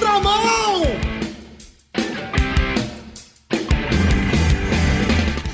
contramão!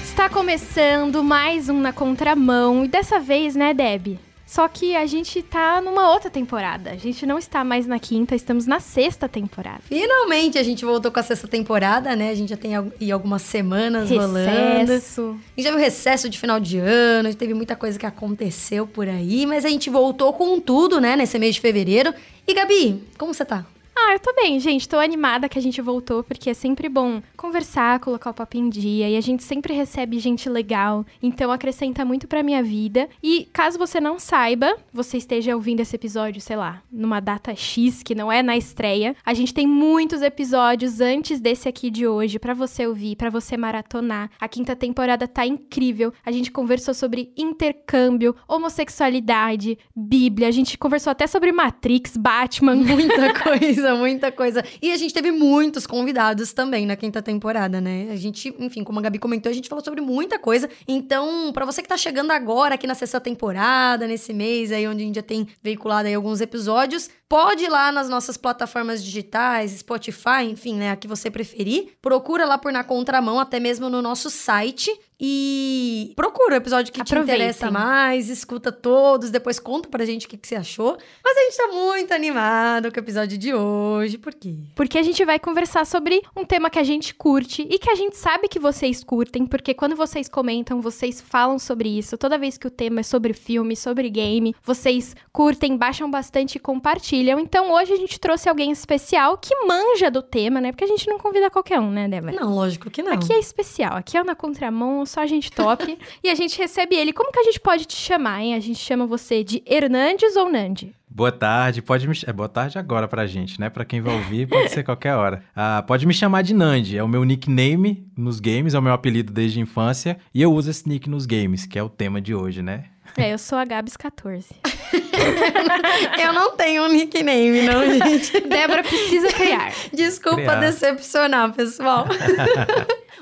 Está começando mais um Na Contramão. E dessa vez, né, Deb? Só que a gente tá numa outra temporada. A gente não está mais na quinta, estamos na sexta temporada. Finalmente a gente voltou com a sexta temporada, né? A gente já tem aí algumas semanas rolando. Recesso. A gente já viu recesso de final de ano, teve muita coisa que aconteceu por aí, mas a gente voltou com tudo, né, nesse mês de fevereiro. E Gabi, como você tá? Ah, eu tô bem, gente. Tô animada que a gente voltou, porque é sempre bom conversar, colocar o papo em dia. E a gente sempre recebe gente legal. Então acrescenta muito pra minha vida. E caso você não saiba, você esteja ouvindo esse episódio, sei lá, numa data X, que não é na estreia. A gente tem muitos episódios antes desse aqui de hoje pra você ouvir, pra você maratonar. A quinta temporada tá incrível. A gente conversou sobre intercâmbio, homossexualidade, Bíblia. A gente conversou até sobre Matrix, Batman. Muita coisa, muita coisa. E a gente teve muitos convidados também na quinta temporada, né? A gente, enfim, como a Gabi comentou, a gente falou sobre muita coisa. Então, pra você que tá chegando agora aqui na sexta temporada, nesse mês aí onde a gente já tem veiculado aí alguns episódios, pode ir lá nas nossas plataformas digitais, Spotify, enfim, né, a que você preferir. Procura lá por Na Contramão, até mesmo no nosso site. E procura o episódio que te Aproveitem. interessa mais, escuta todos, depois conta pra gente o que, que você achou. Mas a gente tá muito animado com o episódio de hoje. Por quê? Porque a gente vai conversar sobre um tema que a gente curte e que a gente sabe que vocês curtem, porque quando vocês comentam, vocês falam sobre isso. Toda vez que o tema é sobre filme, sobre game, vocês curtem, baixam bastante e compartilham. Então hoje a gente trouxe alguém especial que manja do tema, né? Porque a gente não convida qualquer um, né, Débora? Não, lógico que não. Aqui é especial, aqui é na contramão, só gente top. e a gente recebe ele. Como que a gente pode te chamar, hein? A gente chama você de Hernandes ou Nandi? Boa tarde, pode me é boa tarde agora pra gente, né? Pra quem vai ouvir, pode ser qualquer hora. Ah, pode me chamar de Nandi, é o meu nickname nos games, é o meu apelido desde a infância, e eu uso esse nick nos games, que é o tema de hoje, né? É, eu sou a Gabs 14. Eu não tenho um nickname, não, gente. Débora precisa criar. Desculpa Criar. decepcionar, pessoal.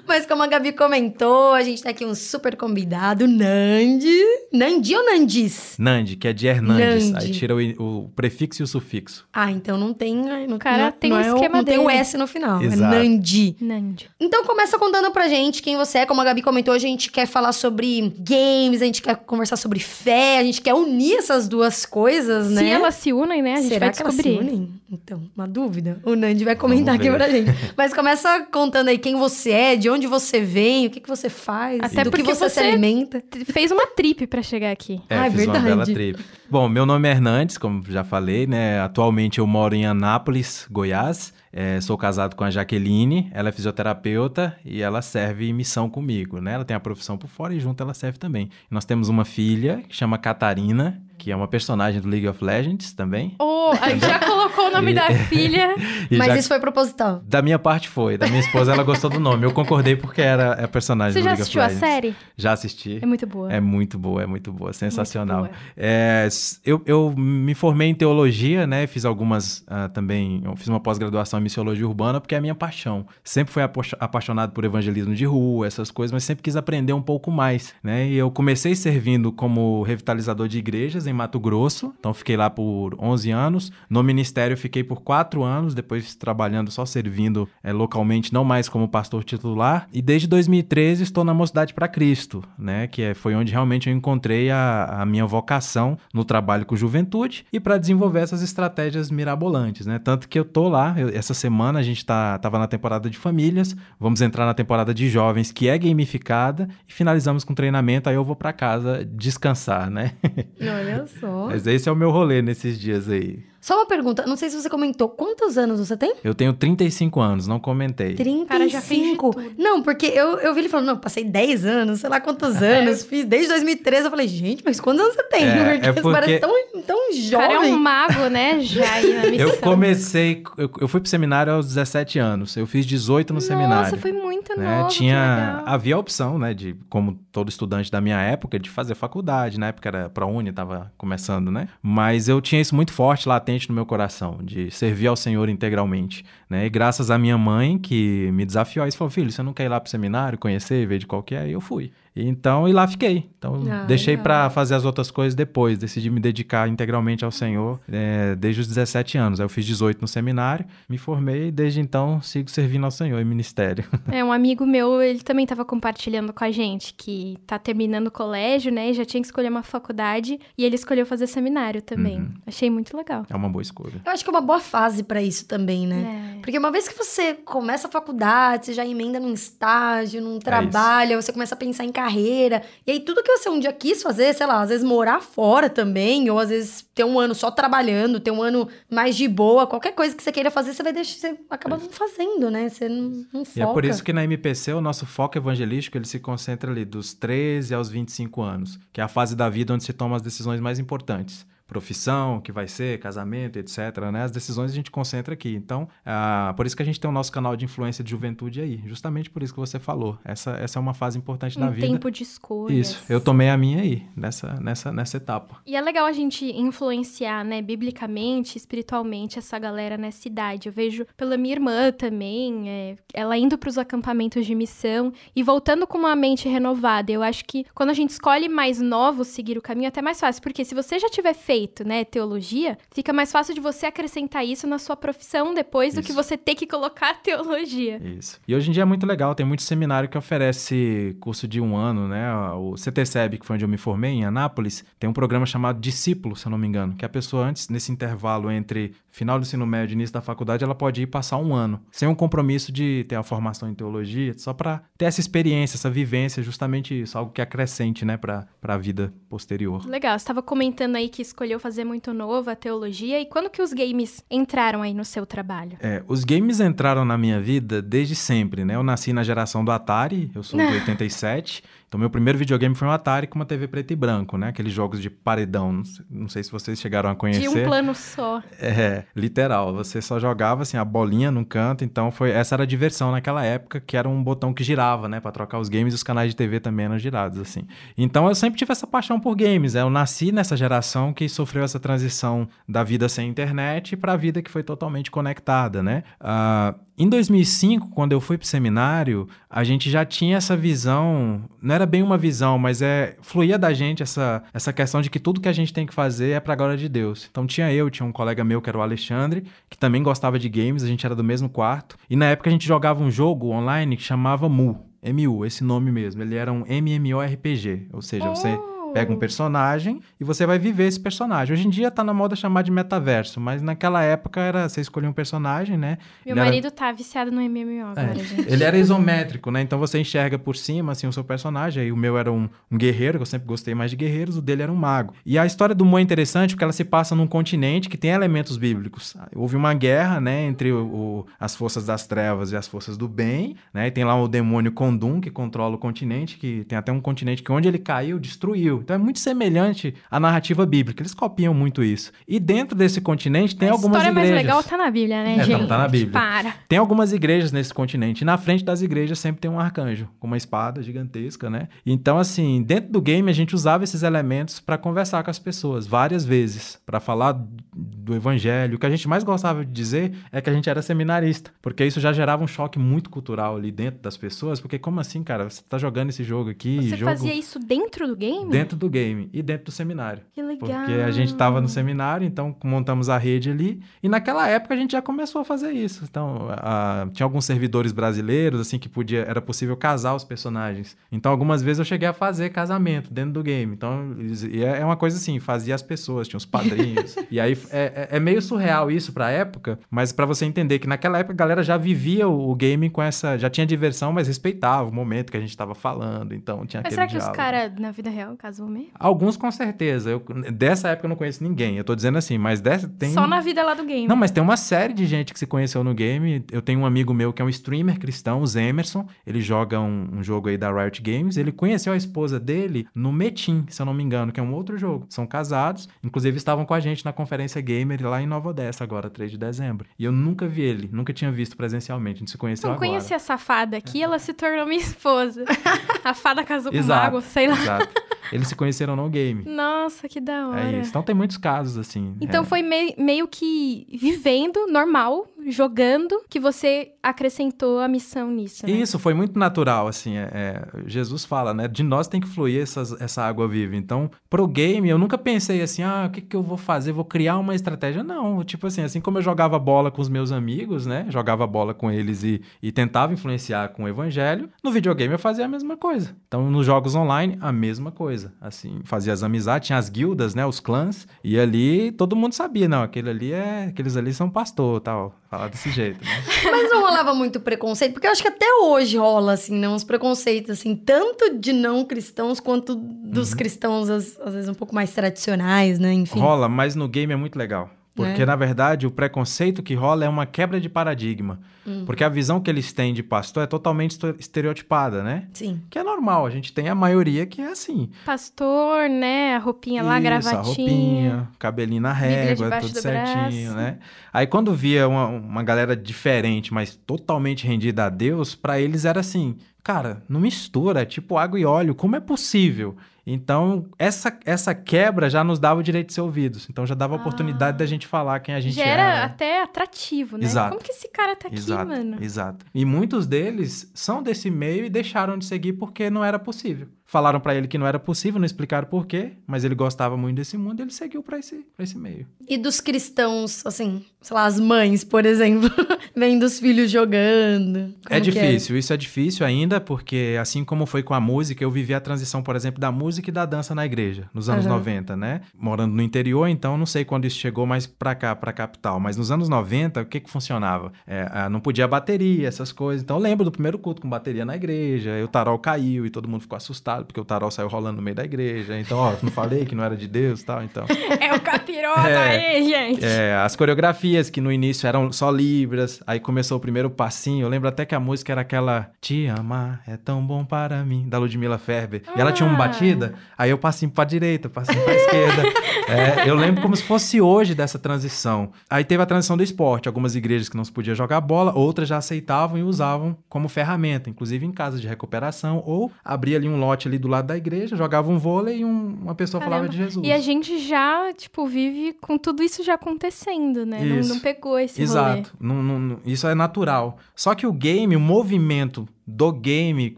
Mas como a Gabi comentou, a gente tá aqui um super convidado, Nandi. Nandi ou Nandis? Nandi, que é de Hernandes, Nandi. aí tira o, o prefixo e o sufixo. Ah, então não tem. Não, cara não, tem não o é esquema Não tem o dele. S no final. Exato. É Nandi. Nandi. Então começa contando pra gente quem você é. Como a Gabi comentou, a gente quer falar sobre games, a gente quer conversar sobre fé, a gente quer unir essas duas coisas, né? Se elas se unem, né? A gente Será vai que elas se descobrir. unem? Então, uma dúvida. O Nandi vai comentar aqui pra gente. Mas começa contando aí quem você é, de onde você vem, o que, que você faz, Até do que porque você, se você- alimenta. Fez uma trip pra chegar aqui. É, Ah, é fiz uma verdade. bela trip. Bom, meu nome é Hernandes, como já falei, né? Atualmente eu moro em Anápolis, Goiás. É, sou casado com a Jaqueline, ela é fisioterapeuta e ela serve missão comigo, né? Ela tem a profissão por fora e junto ela serve também. Nós temos uma filha que chama Catarina, que é uma personagem do League of Legends também. Oh, aí já colocou o nome E- da filha. Mas já- isso foi proposital. Da minha parte foi, da minha esposa ela gostou do nome. Eu concordei porque era a personagem Você do já League assistiu of a Legends. série? Já assisti. É muito boa. É muito boa, é muito boa, sensacional. boa. É, eu, eu me formei em teologia, né? Fiz algumas ah, também. Eu fiz uma pós-graduação em missiologia urbana, porque é a minha paixão. Sempre fui apaixonado por evangelismo de rua, essas coisas, mas sempre quis aprender um pouco mais, né? E eu comecei servindo como revitalizador de igrejas em Mato Grosso, então fiquei lá por 11 anos. No ministério fiquei por 4 anos, depois trabalhando só servindo eh, localmente, não mais como pastor titular. E desde 2013 estou na Mocidade para Cristo, né? Que é- foi onde realmente eu encontrei a, a minha vocação no trabalho com juventude e para desenvolver essas estratégias mirabolantes, né? Tanto que eu tô lá, eu- essa semana a gente tá, na temporada de famílias, vamos entrar na temporada de jovens, que é gamificada, e finalizamos com treinamento, aí eu vou para casa descansar, né? Olha só. Mas esse é o meu rolê nesses dias aí. Só uma pergunta, não sei se você comentou, quantos anos você tem? Eu tenho 35 anos, não comentei. 35. Cara, já. Não, porque eu, eu vi ele falando, não, passei 10 anos, sei lá quantos anos, fiz desde 2013. Eu falei, gente, mas quantos anos você tem? É, porque, é você porque- parece tão, tão O jovem. cara é um mago, né? Já aí na missão. Eu comecei, eu, eu fui pro seminário aos 17 anos. Eu fiz 18 no seminário. Nossa, foi muito né? novo. que Tinha legal. havia a opção, né, de como todo estudante da minha época de fazer faculdade, na época era para uni, tava começando, né? Mas eu tinha isso muito forte latente no meu coração, de servir ao Senhor integralmente, né? E graças à minha mãe que me desafiou, aí falou: "Filho, você não quer ir lá pro seminário, conhecer, ver de qual que é?" E eu fui. Então, e lá fiquei. Então, Ah, deixei pra fazer as outras coisas depois. Decidi me dedicar integralmente ao Senhor é, desde os 17 anos. Aí eu fiz 18 no seminário, me formei e desde então sigo servindo ao Senhor em ministério. É, um amigo meu, ele também tava compartilhando com a gente que tá terminando o colégio, né? E já tinha que escolher uma faculdade. E ele escolheu fazer seminário também. Uhum. Achei muito legal. É uma boa escolha. Eu acho que é uma boa fase pra isso também, né? É. Porque uma vez que você começa a faculdade, você já emenda num estágio, num trabalho, você começa a pensar em carreira. E aí tudo que você um dia quis fazer, sei lá, às vezes morar fora também, ou às vezes ter um ano só trabalhando, ter um ano mais de boa, qualquer coisa que você queira fazer, você vai deixar, você acaba não fazendo, né? Você não, não foca. E é por isso que na MPC o nosso foco evangelístico ele se concentra ali dos 13 aos 25 anos, que é a fase da vida onde se toma as decisões mais importantes. Profissão, que vai ser, casamento, etc. Né? As decisões a gente concentra aqui. Então, ah, por isso que a gente tem o nosso canal de influência de juventude aí. Justamente por isso que você falou. Essa, essa é uma fase importante da Um vida. tempo de escolhas. Isso. Eu tomei a minha aí, nessa, nessa, nessa etapa. E é legal a gente influenciar, né, biblicamente, espiritualmente, essa galera nessa idade. Eu vejo pela minha irmã também, é, ela indo para os acampamentos de missão e voltando com uma mente renovada. Eu acho que quando a gente escolhe mais novos seguir o caminho, é até mais fácil. Porque se você já tiver feito, né, teologia, fica mais fácil de você acrescentar isso na sua profissão depois do Isso. que você ter que colocar teologia. Isso. E hoje em dia é muito legal, tem muito seminário que oferece curso de um ano, né? O CTCEB, que foi onde eu me formei, em Anápolis, tem um programa chamado Discípulo, se eu não me engano, que a pessoa antes, nesse intervalo entre final do ensino médio e início da faculdade, ela pode ir passar um ano, sem um compromisso de ter a formação em teologia, só para ter essa experiência, essa vivência, justamente isso, algo que acrescente, né, para a vida posterior. Legal, você estava comentando aí que escolheu fazer muito novo a teologia. E quando que os games entraram aí no seu trabalho? É, os games entraram na minha vida desde sempre, né? Eu nasci na geração do Atari, eu sou de 87. Então, meu primeiro videogame foi um Atari com uma TV preto e branco, né? Aqueles jogos de paredão. Não sei, não sei se vocês chegaram a conhecer. De um plano só. É, literal. Você só jogava assim a bolinha num canto, então foi essa era a diversão naquela época, que era um botão que girava, né, Pra trocar os games e os canais de TV também eram girados assim. Então eu sempre tive essa paixão por games. né? Eu nasci nessa geração que sofreu essa transição da vida sem internet para a vida que foi totalmente conectada, né? Ah, em 2005, quando eu fui pro seminário, a gente já tinha essa visão, não era bem uma visão, mas é fluía da gente essa, essa questão de que tudo que a gente tem que fazer é pra glória de Deus. Então tinha eu, tinha um colega meu que era o Alexandre, que também gostava de games, a gente era do mesmo quarto, e na época a gente jogava um jogo online que chamava Mu. MU, esse nome mesmo. Ele era um MMORPG, ou seja, você Oh! Pega um personagem e você vai viver esse personagem. Hoje em dia tá na moda chamar de metaverso, mas naquela época era você escolhia um personagem, né? Meu Ele era- marido tá viciado no MMO agora, é, gente. Ele era isométrico, né? Então você enxerga por cima, assim, o seu personagem. Aí o meu era um, um guerreiro, que eu sempre gostei mais de guerreiros, o dele era um mago. E a história do Mu é interessante porque ela se passa num continente que tem elementos bíblicos. Houve uma guerra, né, entre o, o- as forças das trevas e as forças do bem, né? E tem lá o demônio Kondum, que controla o continente, que tem até um continente que onde ele caiu, destruiu. Então é muito semelhante à narrativa bíblica. Eles copiam muito isso. E dentro desse continente tem a algumas história mais igrejas. legal tá na Bíblia, né, É, tá- gente? tá na Bíblia. Para. Tem algumas igrejas nesse continente. E na frente das igrejas sempre tem um arcanjo, com uma espada gigantesca, né? Então, assim, dentro do game a gente usava esses elementos para conversar com as pessoas várias vezes, para falar do evangelho. O que a gente mais gostava de dizer é que a gente era seminarista, porque isso já gerava um choque muito cultural ali dentro das pessoas. Porque, como assim, cara? Você tá jogando esse jogo aqui? Você jogo fazia isso dentro do game? dentro do game e dentro do seminário. Que legal. Porque a gente estava no seminário, então montamos a rede ali. E naquela época a gente já começou a fazer isso. Então, a- tinha alguns servidores brasileiros, assim, que podia, era possível casar os personagens. Então, algumas vezes eu cheguei a fazer casamento dentro do game. Então, e é é uma coisa assim, fazia as pessoas, tinha os padrinhos. e aí é, é- é meio surreal isso pra época, mas pra você entender que naquela época a galera já vivia o, o game com essa. Já tinha diversão, mas respeitava o momento que a gente tava falando. Então, tinha Mas aquele será que os diálogo. caras, na vida real, casam mesmo? Alguns com certeza. Eu, dessa época eu não conheço ninguém. Eu tô dizendo assim, mas dessa tem. Só na vida lá do game. Não, mas tem uma série de gente que se conheceu no game. Eu tenho um amigo meu que é um streamer cristão, o Zemerson. Ele joga um, um jogo aí da Riot Games. Ele conheceu a esposa dele no Metin, se eu não me engano, que é um outro jogo. São casados. Inclusive estavam com a gente na conferência gamer lá em Nova Odessa, agora, 3 de dezembro. E eu nunca vi ele, nunca tinha visto presencialmente. A gente se conheceu Não agora. conheci essa fada aqui, ela se tornou minha esposa. a fada casou com o mago, sei lá. Exato. Eles se conheceram no game. Nossa, que da hora. É isso. Então tem muitos casos assim. Então É. foi mei- meio que vivendo normal, jogando que você acrescentou a missão nisso. Né? Isso, foi muito natural, assim. É, é, Jesus fala, né? De nós tem que fluir essas, essa água viva. Então, pro game, eu nunca pensei assim, ah, o que, que eu vou fazer? Vou criar uma estratégia? Não, tipo assim, assim como eu jogava bola com os meus amigos, né? Jogava bola com eles e, e tentava influenciar com o evangelho, no videogame eu fazia a mesma coisa. Então, nos jogos online, a mesma coisa. Assim, fazia as amizades, tinha as guildas, né? Os clãs, e ali todo mundo sabia, não, aquele ali é. Aqueles ali são pastor tal. Falar desse jeito, né? Mas não rolava muito preconceito, porque eu acho que até hoje rola, assim, né? Uns preconceitos, assim, tanto de não cristãos quanto dos uhum. cristãos, às, às vezes, um pouco mais tradicionais, né? Enfim. Rola, mas no game é muito legal. Porque, é. na verdade, o preconceito que rola é uma quebra de paradigma. Hum. Porque a visão que eles têm de pastor é totalmente estereotipada, né? Sim. Que é normal, a gente tem a maioria que é assim. Pastor, né? A roupinha lá, Isso, gravatinha. a roupinha, cabelinho na régua, tudo certinho, braço. né? Aí quando via uma, uma galera diferente, mas totalmente rendida a Deus, para eles era assim, cara, não mistura, é tipo água e óleo, como é possível? Então, essa, essa quebra já nos dava o direito de ser ouvidos. Então, já dava a oportunidade ah. da gente falar quem a gente já era. era até atrativo, né? Exato. Como que esse cara tá aqui, exato, mano? Exato. E muitos deles são desse meio e deixaram de seguir porque não era possível. Falaram para ele que não era possível, não explicaram por quê, mas ele gostava muito desse mundo e ele seguiu para esse, pra esse meio. E dos cristãos, assim, sei lá, as mães, por exemplo, vendo os filhos jogando. é, é? difícil, é? isso é difícil ainda, porque assim como foi com a música, eu vivi a transição, por exemplo, da música e da dança na igreja, nos anos uhum. 90, né? Morando no interior, então não sei quando isso chegou mais para cá, pra capital, mas nos anos 90, o que que funcionava? É, não podia bateria, essas coisas. Então eu lembro do primeiro culto com bateria na igreja, e o tarol caiu e todo mundo ficou assustado porque o tarol saiu rolando no meio da igreja. Então, ó, não falei que não era de Deus e tal, então... É o capiroto é, aí, gente! É, as coreografias que no início eram só libras, aí começou o primeiro passinho. Eu lembro até que a música era aquela Te amar é tão bom para mim, da Ludmilla Ferber. E ela tinha uma ah. Batida, aí eu passinho pra direita, passinho pra esquerda. É, eu lembro como se fosse hoje dessa transição. Aí teve a transição do esporte. Algumas igrejas que não se podia jogar bola, outras já aceitavam e usavam como ferramenta, inclusive em casas de recuperação, ou abria ali um lote ali do lado da igreja, jogava um vôlei e um, uma pessoa Caramba. falava de Jesus. E a gente já, tipo, vive com tudo isso já acontecendo, né? Não, não, pegou esse Exato. Não, não, isso é natural. Só que o game, o movimento do game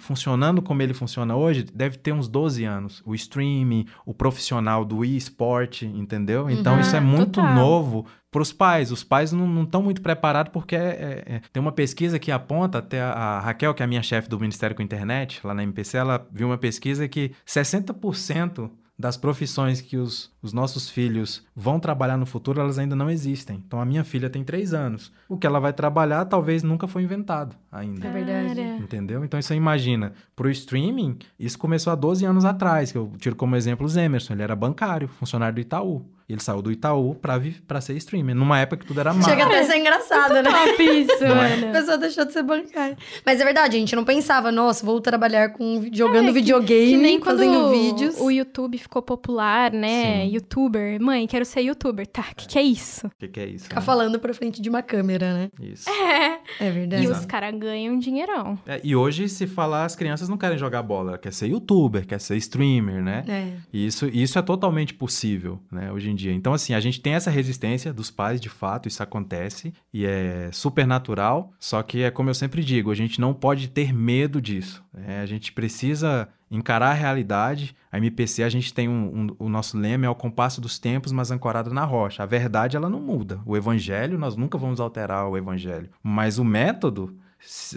funcionando como ele funciona hoje, deve ter uns 12 anos. O streaming, o profissional do e-sport, entendeu? Então uhum, isso é muito total. novo para os pais. Os pais não estão muito preparados porque é, é, é, tem uma pesquisa que aponta, até a, a Raquel, que é a minha chefe do Ministério com Internet, lá na MPC, ela viu uma pesquisa que 60% das profissões que os, os nossos filhos vão trabalhar no futuro, elas ainda não existem. Então, a minha filha tem três anos. O que ela vai trabalhar talvez nunca foi inventado ainda. É verdade. Entendeu? Então, você imagina, para o streaming, isso começou há 12 anos atrás, que eu tiro como exemplo o Emerson. Ele era bancário, funcionário do Itaú. Ele saiu do Itaú pra, pra ser streamer, numa época que tudo era mal. Chega até a ser engraçado, né? Top isso, é? mano. A pessoa deixou de ser bancária. Mas é verdade, a gente não pensava, nossa, vou trabalhar com jogando é, videogame, que nem fazendo vídeos. O YouTube ficou popular, né? Sim. Youtuber. Mãe, quero ser youtuber. Tá, o que, que é isso? O que, que é isso? Ficar né? falando pra frente de uma câmera, né? Isso. É. É verdade. E os caras ganham dinheirão. É, e hoje, se falar, as crianças não querem jogar bola, quer ser youtuber, quer ser streamer, né? É. E isso, isso é totalmente possível, né, hoje em dia. Então, assim, a gente gente tem essa resistência dos pais, de fato, isso acontece e é super natural. Só que é como eu sempre digo, a gente não pode ter medo disso. Né? A gente precisa encarar a realidade. A MPC, a gente tem um, um, o nosso lema é o compasso dos tempos, mas ancorado na rocha. A verdade, ela não muda. O evangelho, nós nunca vamos alterar o evangelho. Mas o método,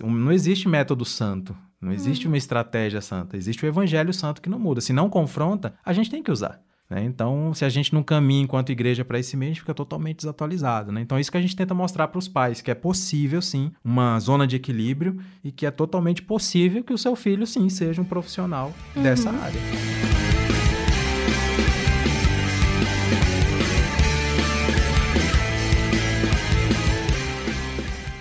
não existe método santo. Não existe uhum. uma estratégia santa. Existe o evangelho santo que não muda. Se não confronta, a gente tem que usar. Né? Então, se a gente não caminha enquanto igreja para esse meio, a gente fica totalmente desatualizado. Né? Então, é isso que a gente tenta mostrar para os pais, que é possível, sim, uma zona de equilíbrio e que é totalmente possível que o seu filho, sim, seja um profissional uhum. dessa área.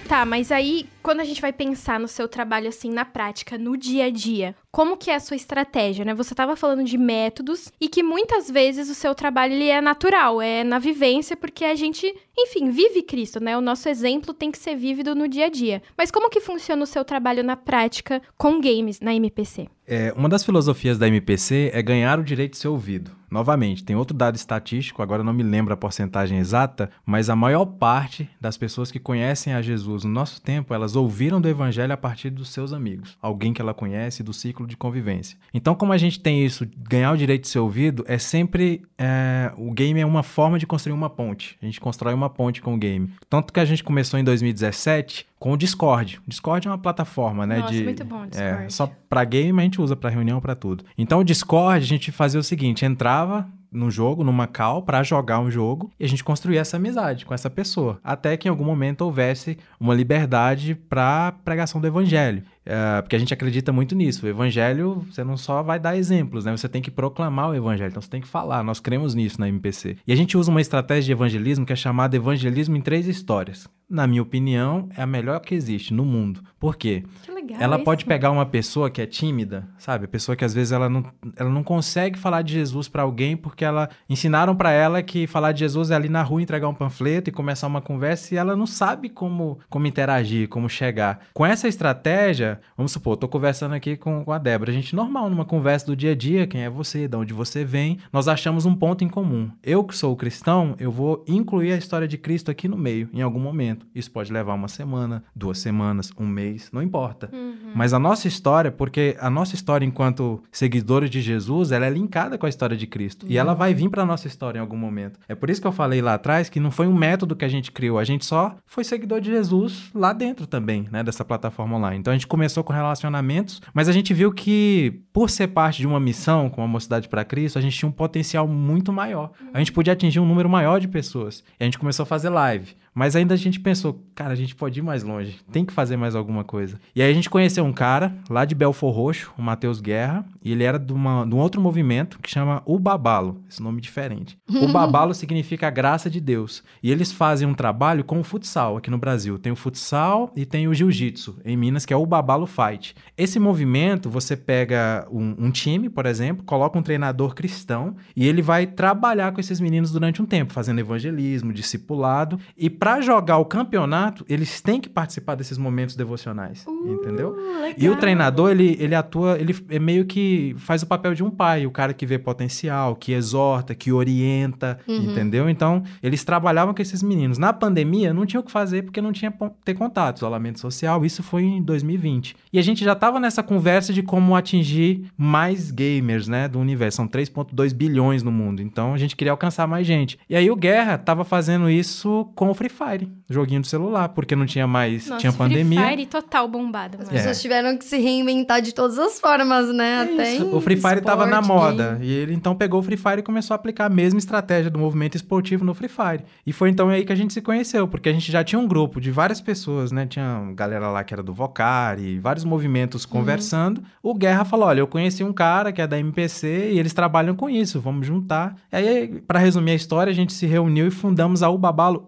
Tá, mas aí quando a gente vai pensar no seu trabalho assim na prática, no dia a dia, como que é a sua estratégia, né? Você estava falando de métodos e que muitas vezes o seu trabalho ele é natural, é na vivência, porque a gente, enfim, vive Cristo, né? O nosso exemplo tem que ser vívido no dia a dia. Mas como que funciona o seu trabalho na prática com games na MPC? É, uma das filosofias da MPC é ganhar o direito de ser ouvido. Novamente, tem outro dado estatístico, agora não me lembro a porcentagem exata, mas a maior parte das pessoas que conhecem a Jesus no nosso tempo, elas ouviram do evangelho a partir dos seus amigos, alguém que ela conhece do ciclo de convivência. Então, como a gente tem isso, ganhar o direito de ser ouvido, é sempre. É, o game é uma forma de construir uma ponte. A gente constrói uma ponte com o game. Tanto que a gente começou em 2017 com o Discord. O Discord é uma plataforma, né? Nossa, de, muito bom o Discord. É, só para game a gente usa para reunião, para tudo. Então o Discord a gente fazia o seguinte, entrava no jogo, numa call, para jogar um jogo, e a gente construía essa amizade com essa pessoa, até que em algum momento houvesse uma liberdade para pregação do evangelho. Uh, porque a gente acredita muito nisso. O evangelho, você não só vai dar exemplos, né? Você tem que proclamar o evangelho, então você tem que falar. Nós cremos nisso na MPC. E a gente usa uma estratégia de evangelismo que é chamada evangelismo em três histórias. Na minha opinião, é a melhor que existe no mundo. Por quê? Que legal. Ela isso. pode pegar uma pessoa que é tímida, sabe? A pessoa que às vezes ela não, ela não consegue falar de Jesus para alguém porque ela ensinaram para ela que falar de Jesus é ali na rua entregar um panfleto e começar uma conversa e ela não sabe como, como interagir, como chegar. Com essa estratégia, vamos supor, eu tô conversando aqui com, com a Débora, a gente normal numa conversa do dia a dia, quem é você, de onde você vem, nós achamos um ponto em comum. Eu que sou cristão, eu vou incluir a história de Cristo aqui no meio, em algum momento. Isso pode levar uma semana, duas semanas, um mês, não importa. Uhum. Mas a nossa história, porque a nossa história enquanto seguidores de Jesus, ela é linkada com a história de Cristo. E ela vai vir para nossa história em algum momento. É por isso que eu falei lá atrás que não foi um método que a gente criou, a gente só foi seguidor de Jesus lá dentro também, né, dessa plataforma online. Então a gente começou com relacionamentos, mas a gente viu que por ser parte de uma missão com a Mocidade para Cristo, a gente tinha um potencial muito maior. A gente podia atingir um número maior de pessoas. E a gente começou a fazer live. Mas ainda a gente pensou, cara, a gente pode ir mais longe, tem que fazer mais alguma coisa. E aí a gente conheceu um cara lá de Belfor Roxo, o Matheus Guerra, e ele era de, uma, de um outro movimento que chama O Babalo, esse nome diferente. O Babalo significa a graça de Deus. E eles fazem um trabalho com o futsal aqui no Brasil. Tem o futsal e tem o jiu-jitsu em Minas, que é o Babalo Fight. Esse movimento, você pega um, um time, por exemplo, coloca um treinador cristão e ele vai trabalhar com esses meninos durante um tempo, fazendo evangelismo, discipulado, e para jogar o campeonato, eles têm que participar desses momentos devocionais, Uh, entendeu? legal. E o treinador, ele, ele atua, ele é meio que faz o papel de um pai, o cara que vê potencial, que exorta, que orienta, entendeu? Então, eles trabalhavam com esses meninos. Na pandemia, não tinha o que fazer porque não tinha ter contato, isolamento social, isso foi em 2020. E a gente já tava nessa conversa de como atingir mais gamers, né, do universo. São 3.2 bilhões no mundo, então a gente queria alcançar mais gente. E aí o Guerra tava fazendo isso com o Free Fire, joguinho do celular, porque não tinha mais, Nossa, tinha pandemia. Free Fire total bombado, As mano. pessoas tiveram que se reinventar de todas as formas, né? É Até isso. O Free Fire tava na esporte, moda. game. E ele então pegou o Free Fire e começou a aplicar a mesma estratégia do movimento esportivo no Free Fire. E foi então aí que a gente se conheceu, porque a gente já tinha um grupo de várias pessoas, né? Tinha galera lá que era do Vocari, vários movimentos Uhum. conversando. O Guerra falou: olha, eu conheci um cara que é da MPC e eles trabalham com isso, vamos juntar. E aí, para resumir a história, a gente se reuniu e fundamos a Ubabalo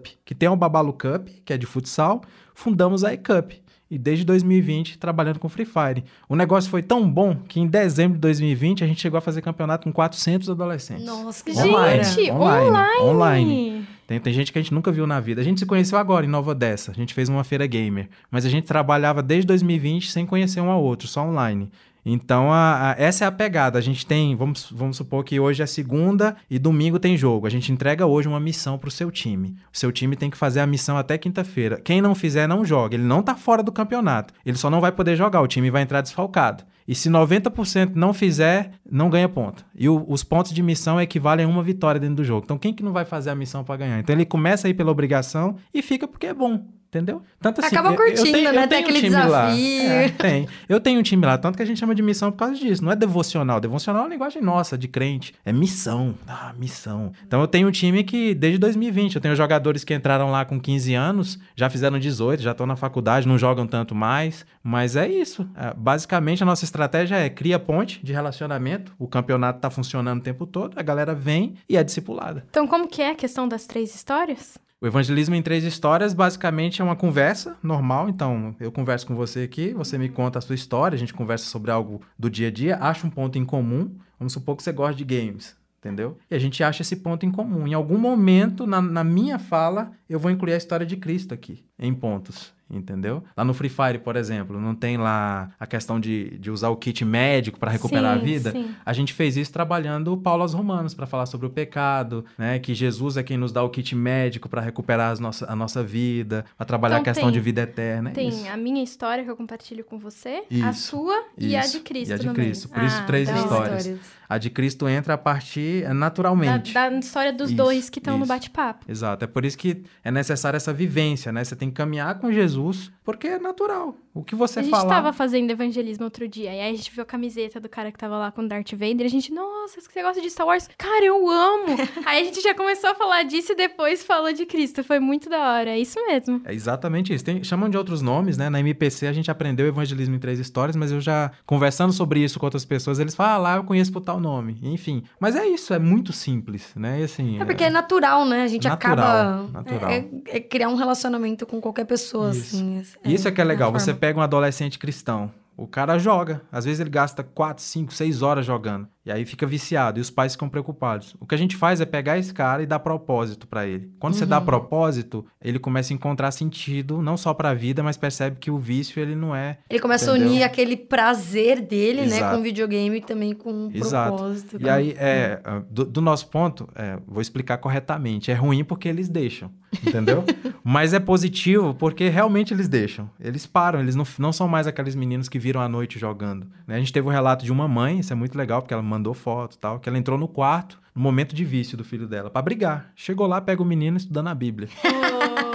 E-Cup, que tem a Ubabalo Cup, que é de futsal, fundamos a E-Cup. E desde 2020 trabalhando com Free Fire. O negócio foi tão bom que em dezembro de 2020 a gente chegou a fazer campeonato com 400 adolescentes. Nossa, que Online, Gente, online, online. online. Tem, tem gente que a gente nunca viu na vida. A gente se conheceu agora em Nova Odessa. A gente fez uma feira gamer. Mas a gente trabalhava desde 2020 sem conhecer um ao outro, só online. Então, a- a- essa é a pegada. A gente tem, vamos, vamos supor que hoje é segunda e domingo tem jogo. A gente entrega hoje uma missão pro seu time. O seu time tem que fazer a missão até quinta-feira. Quem não fizer, não joga. Ele não tá fora do campeonato. Ele só não vai poder jogar. O time vai entrar desfalcado. E se 90% não fizer, não ganha ponto. E o- os pontos de missão equivalem a uma vitória dentro do jogo. Então, quem que não vai fazer a missão para ganhar? Então, ele começa aí pela obrigação e fica porque é bom. Entendeu? Tanto assim, Acaba eu- eu curtindo, tenho- né? eu Tem um aquele time lá. desafio. É, tem. Eu tenho um time lá, tanto que a gente chama de missão por causa disso. Não é devocional. Devocional é uma linguagem nossa, de crente. É missão. Ah, missão. Então eu tenho um time que, desde 2020, eu tenho jogadores que entraram lá com 15 anos, já fizeram 18, já estão na faculdade, não jogam tanto mais. Mas é isso. É, basicamente, a nossa estratégia é cria ponte de relacionamento. O campeonato tá funcionando o tempo todo, a galera vem e é discipulada. Então, como que é a questão das três histórias? O evangelismo em três histórias basicamente é uma conversa normal. Então, eu converso com você aqui, você me conta a sua história, a gente conversa sobre algo do dia a dia, acha um ponto em comum. Vamos supor que você gosta de games entendeu? E a gente acha esse ponto em comum. Em algum momento, na, na, minha fala, eu vou incluir a história de Cristo aqui, em pontos entendeu? Lá no Free Fire, por exemplo, não tem lá a questão de, de usar o kit médico para recuperar sim, a vida? Sim. A gente fez isso trabalhando Paulo aos Romanos para falar sobre o pecado, né? Que Jesus é quem nos dá o kit médico para recuperar nossa, a nossa vida, para trabalhar então, a questão tem, de vida eterna. Tem isso. a minha história que eu compartilho com você, isso, a sua isso, e a de Cristo. E a de Cristo. Por isso, ah, três histórias. histórias. A de Cristo entra a partir é, naturalmente. Da, da história dos dois que estão no bate-papo. Exato. É por isso que é necessária essa vivência, né? Você tem que caminhar com Jesus, porque é natural. O que você fala. A gente falar... tava fazendo evangelismo outro dia, e aí a gente viu a camiseta do cara que tava lá com Darth Vader, e a gente, nossa, você gosta de Star Wars? Cara, eu amo! aí a gente já começou a falar disso e depois falou de Cristo. Foi muito da hora, é isso mesmo. É exatamente isso. Tem, chamam de outros nomes, né? Na MPC a gente aprendeu evangelismo em três histórias, mas eu já, conversando sobre isso com outras pessoas, eles falam, ah, lá eu conheço por tal nome. Enfim. Mas é isso, é muito simples, né? E assim, é porque é, é natural, né? A gente natural, acaba. Natural. É, é, criar um relacionamento com qualquer pessoa, isso. assim. É, isso é que é legal. Você pega um adolescente cristão. O cara joga. Às vezes ele gasta 4, 5, 6 horas jogando. E aí fica viciado e os pais ficam preocupados. O que a gente faz é pegar esse cara e dar propósito para ele. Quando uhum. você dá uhum. propósito, ele começa a encontrar sentido, não só para a vida, mas percebe que o vício ele não é. Ele começa entendeu? a unir aquele prazer dele, Exato. né, com o videogame também com um Exato. propósito. E aí, é, do, do nosso ponto, é, vou explicar corretamente. É ruim porque eles deixam, entendeu? mas é positivo porque realmente eles deixam. Eles param, eles não, não são mais aqueles meninos que viram a noite jogando. Né? A gente teve o um relato de uma mãe, isso é muito legal, porque ela mandou foto tal, que ela entrou no quarto, no momento de vício do filho dela, para brigar. Chegou lá, pega o menino estudando a Bíblia.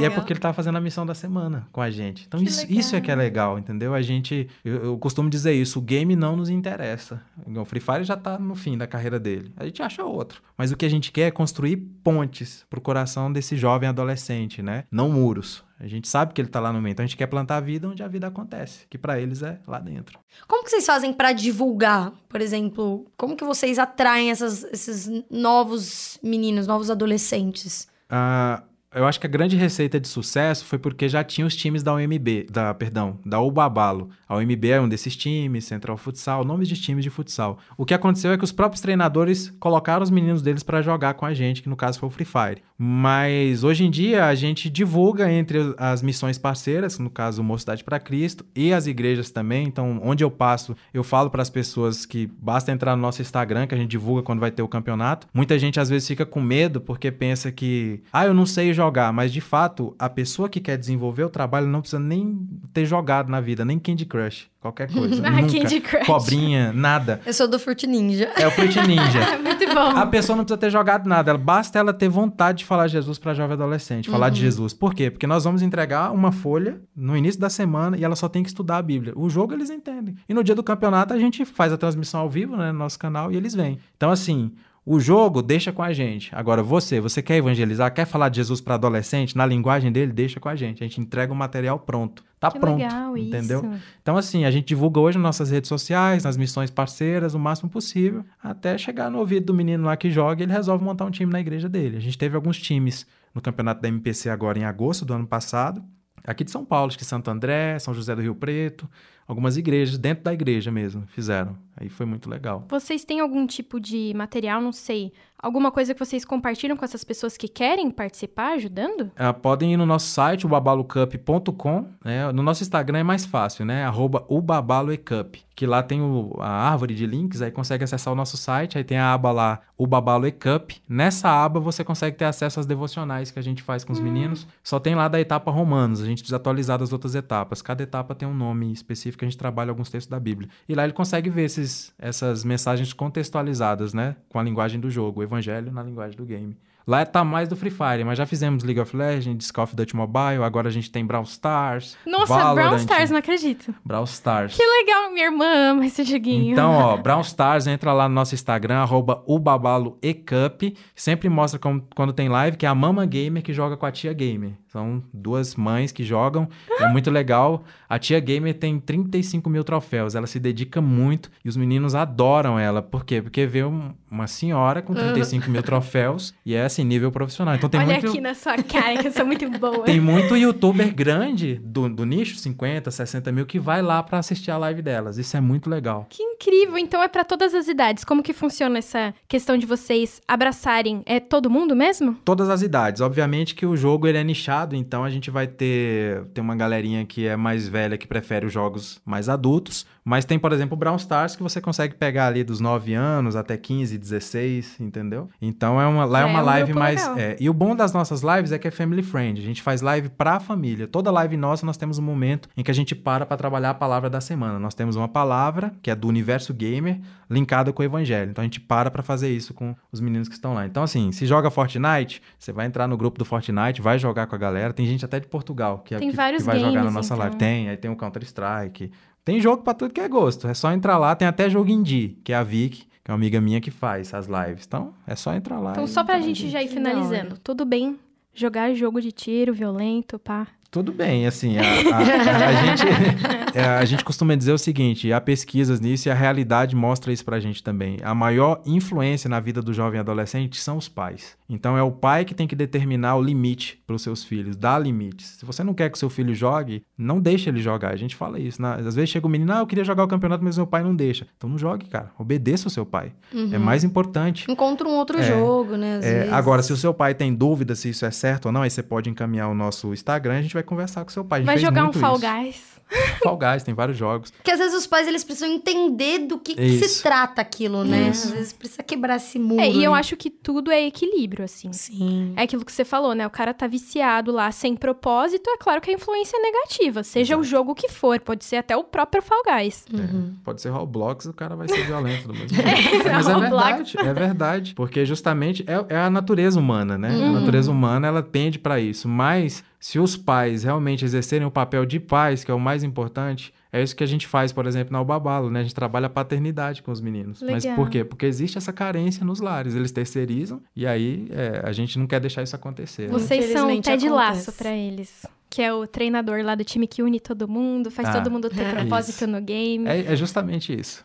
E é porque ele tava fazendo a missão da semana com a gente. Então, isso, isso é que é legal, entendeu? A gente. Eu, eu, costumo dizer isso: o game não nos interessa. O Free Fire já tá no fim da carreira dele. A gente acha outro. Mas o que a gente quer é construir pontes pro coração desse jovem adolescente, né? Não muros. A gente sabe que ele tá lá no meio. Então a gente quer plantar a vida onde a vida acontece, que para eles é lá dentro. Como que vocês fazem para divulgar, por exemplo? Como que vocês atraem essas, esses novos meninos, novos adolescentes? Uh, eu acho que a grande receita de sucesso foi porque já tinha os times da UMB, da, perdão, da Ubabalo. A UMB é um desses times, Central Futsal, nomes de times de futsal. O que aconteceu é que os próprios treinadores colocaram os meninos deles para jogar com a gente, que no caso foi o Free Fire. Mas hoje em dia a gente divulga entre as missões parceiras, no caso Mocidade para Cristo, e as igrejas também. Então, onde eu passo, eu falo para as pessoas que basta entrar no nosso Instagram, que a gente divulga quando vai ter o campeonato. Muita gente às vezes fica com medo porque pensa que, ah, eu não sei jogar, mas de fato, a pessoa que quer desenvolver o trabalho não precisa nem ter jogado na vida, nem Candy Crush. Qualquer coisa. ah, Nunca. Candy Crush. Cobrinha, nada. Eu sou do Fruit Ninja. É o Fruit Ninja. Muito bom. A pessoa não precisa ter jogado nada. Basta ela ter vontade de falar Jesus para jovem adolescente. Falar uhum. de Jesus. Por quê? Porque nós vamos entregar uma folha no início da semana e ela só tem que estudar a Bíblia. O jogo eles entendem. E no dia do campeonato a gente faz a transmissão ao vivo, né, no nosso canal, e eles vêm. Então, assim, o jogo deixa com a gente. Agora, você, você quer evangelizar, quer falar de Jesus para adolescente, na linguagem dele, deixa com a gente. A gente entrega o material pronto. Tá que pronto. Legal, entendeu? Isso. Então, assim, a gente divulga hoje nas nossas redes sociais, nas missões parceiras, o máximo possível, até chegar no ouvido do menino lá que joga e ele resolve montar um time na igreja dele. A gente teve alguns times no campeonato da MPC agora em agosto do ano passado. Aqui de São Paulo, acho que Santo André, São José do Rio Preto, algumas igrejas, dentro da igreja mesmo, fizeram. Aí foi muito legal. Vocês têm algum tipo de material, não sei, alguma coisa que vocês compartilham com essas pessoas que querem participar, ajudando? É, podem ir no nosso site, ubabalocup.com. Né? No nosso Instagram é mais fácil, né? Arroba ubabaloecup. Que lá tem o, a árvore de links, aí consegue acessar o nosso site, aí tem a aba lá, ubabaloecup. Nessa aba você consegue ter acesso às devocionais que a gente faz com os hum. meninos. Só tem lá da etapa Romanos, a gente precisa atualizar das outras etapas. Cada etapa tem um nome específico, a gente trabalha alguns textos da Bíblia. E lá ele consegue ver esses, essas mensagens contextualizadas, né? Com a linguagem do jogo, o evangelho na linguagem do game. Lá tá mais do Free Fire, mas já fizemos League of Legends, Call of Duty Mobile, agora a gente tem Brawl Stars. Nossa, Valorant, Brawl Stars, não acredito. Brawl Stars. Que legal, minha irmã ama esse joguinho. Então, ó, Brawl Stars, entra lá no nosso Instagram, arroba ubabaloecup. Sempre mostra como, quando tem live, que é a Mama Gamer que joga com a Tia Gamer. São duas mães que jogam. É muito legal. A Tia Gamer tem 35 mil troféus. Ela se dedica muito e os meninos adoram ela. Por quê? Porque vê um, uma senhora com 35 mil troféus e é assim nível profissional. Então tem Olha muito. aqui na sua cara, que eu sou muito boa. Tem muito youtuber grande do, do nicho, 50, 60 mil, que vai lá pra assistir a live delas. Isso é muito legal. Que incrível! Então é pra todas as idades. Como que funciona essa questão de vocês abraçarem? É todo mundo mesmo? Todas as idades. Obviamente que o jogo ele é nichado, então a gente vai ter, ter uma galerinha que é mais velha que prefere os jogos mais adultos. Mas tem, por exemplo, o Brown Stars que você consegue pegar ali dos 9 anos até 15, 16, entendeu? Então é uma, lá é, É, uma um live mais. é, e o bom das nossas lives é que é family friend. A gente faz live pra família. Toda live nossa nós temos um momento em que a gente para pra trabalhar a palavra da semana. Nós temos uma palavra que é do universo gamer linkada com o evangelho. Então a gente para pra fazer isso com os meninos que estão lá. Então assim, se joga Fortnite, você vai entrar no grupo do Fortnite, vai jogar com a galera. Tem gente até de Portugal que, Tem que, vários que vai jogar na games, nossa então. live. Tem, aí tem o Counter Strike. Tem jogo pra tudo que é gosto. É só entrar lá. Tem até jogo indie, que é a Vic, que é uma amiga minha que faz as lives. Então, é só entrar lá. Então, só pra gente já ir finalizando. Tudo bem jogar jogo de tiro violento, pá. Tudo bem, assim, a, a- a- gente, é, a gente costuma dizer o seguinte, há pesquisas nisso e a realidade mostra isso pra gente também. A maior influência na vida do jovem adolescente são os pais. Então é o pai que tem que determinar o limite pros seus filhos, dar limites. Se você não quer que seu filho jogue, não deixa ele jogar. A gente fala isso. né? Às vezes chega o menino, ah, eu queria jogar o campeonato, mas meu pai não deixa. Então não jogue, cara. Obedeça o seu pai. É mais importante. Encontra um outro É. jogo, né? É, agora, se o seu pai tem dúvida se isso é certo ou não, aí você pode encaminhar o nosso Instagram a gente vai conversar com o seu pai. Vai jogar um Fall. Guys. Fall Guys, tem vários jogos. Porque às vezes os pais eles precisam entender do que, que se trata aquilo, né? Isso. Às vezes precisa quebrar esse muro. É, e eu aí. acho que tudo é equilíbrio, assim. Sim. É aquilo que você falou, né? O cara tá viciado lá sem propósito, é claro que a influência é negativa. Seja o Exato. jogo que for, pode ser até o próprio Fall Guys. Uhum. É, pode ser Roblox, o cara vai ser violento do mesmo jeito. Mas é verdade, é verdade. Porque justamente é, é a natureza humana, né? Uhum. A natureza humana, ela pende pra isso. Mas se os pais realmente exercerem o papel de pais, que é o mais importante, é isso que a gente faz, por exemplo, na Ubabalo, né? A gente trabalha a paternidade com os meninos. Mas Legal. por quê? Porque existe essa carência nos lares. Eles terceirizam e aí é, a gente não quer deixar isso acontecer. né? Vocês são o Ted acontece. Laço pra eles. Que é o treinador lá do time que une todo mundo, faz Ah, todo mundo ter é propósito isso. no game. É, é justamente isso.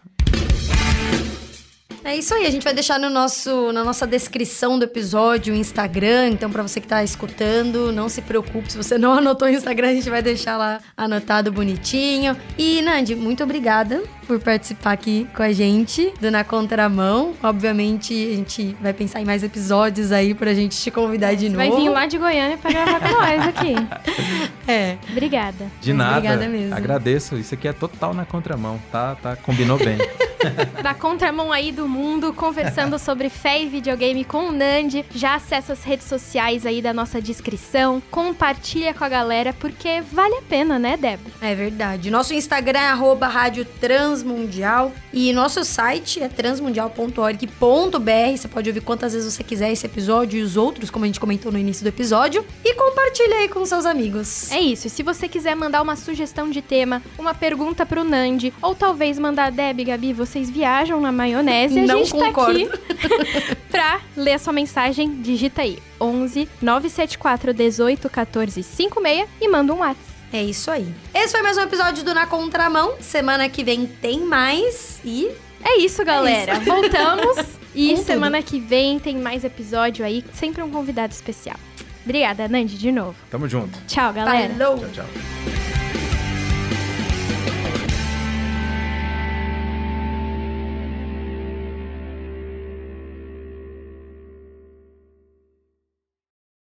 É isso aí, a gente vai deixar no nosso, na nossa descrição do episódio o Instagram, então pra você que tá escutando, não se preocupe, se você não anotou o Instagram, a gente vai deixar lá anotado bonitinho. E Nandi, muito obrigada por participar aqui com a gente do Na Contramão. Obviamente, a gente vai pensar em mais episódios aí pra gente te convidar de Você novo. vai vir lá de Goiânia pra gravar com nós aqui. É. Obrigada. De Mas nada. obrigada mesmo. Agradeço. Isso aqui é total na contramão. Tá, tá, combinou bem. Na contramão aí do mundo, conversando sobre fé e videogame com o Nandi. Já acessa as redes sociais aí da nossa descrição. Compartilha com a galera, porque vale a pena, né, Deb? É verdade. Nosso Instagram é arroba Rádio Transmundial e nosso site é transmundial.org.br. Você pode ouvir quantas vezes você quiser esse episódio e os outros, como a gente comentou no início do episódio. E compartilha aí com seus amigos. É isso. E se você quiser mandar uma sugestão de tema, uma pergunta pro Nandi, ou talvez mandar Deb e Gabi, vocês viajam na maionese, a Não gente concordo. tá aqui pra ler a sua mensagem. Digita aí 11 974 18 14 56 e manda um WhatsApp. É isso aí. Esse foi mais um episódio do Na Contramão. Semana que vem tem mais e É isso, galera. Voltamos. E Com tudo. semana que vem tem mais episódio aí, sempre um convidado especial. Obrigada, Nandi, de novo. Tamo junto. Tchau, galera. falou! Tchau, tchau.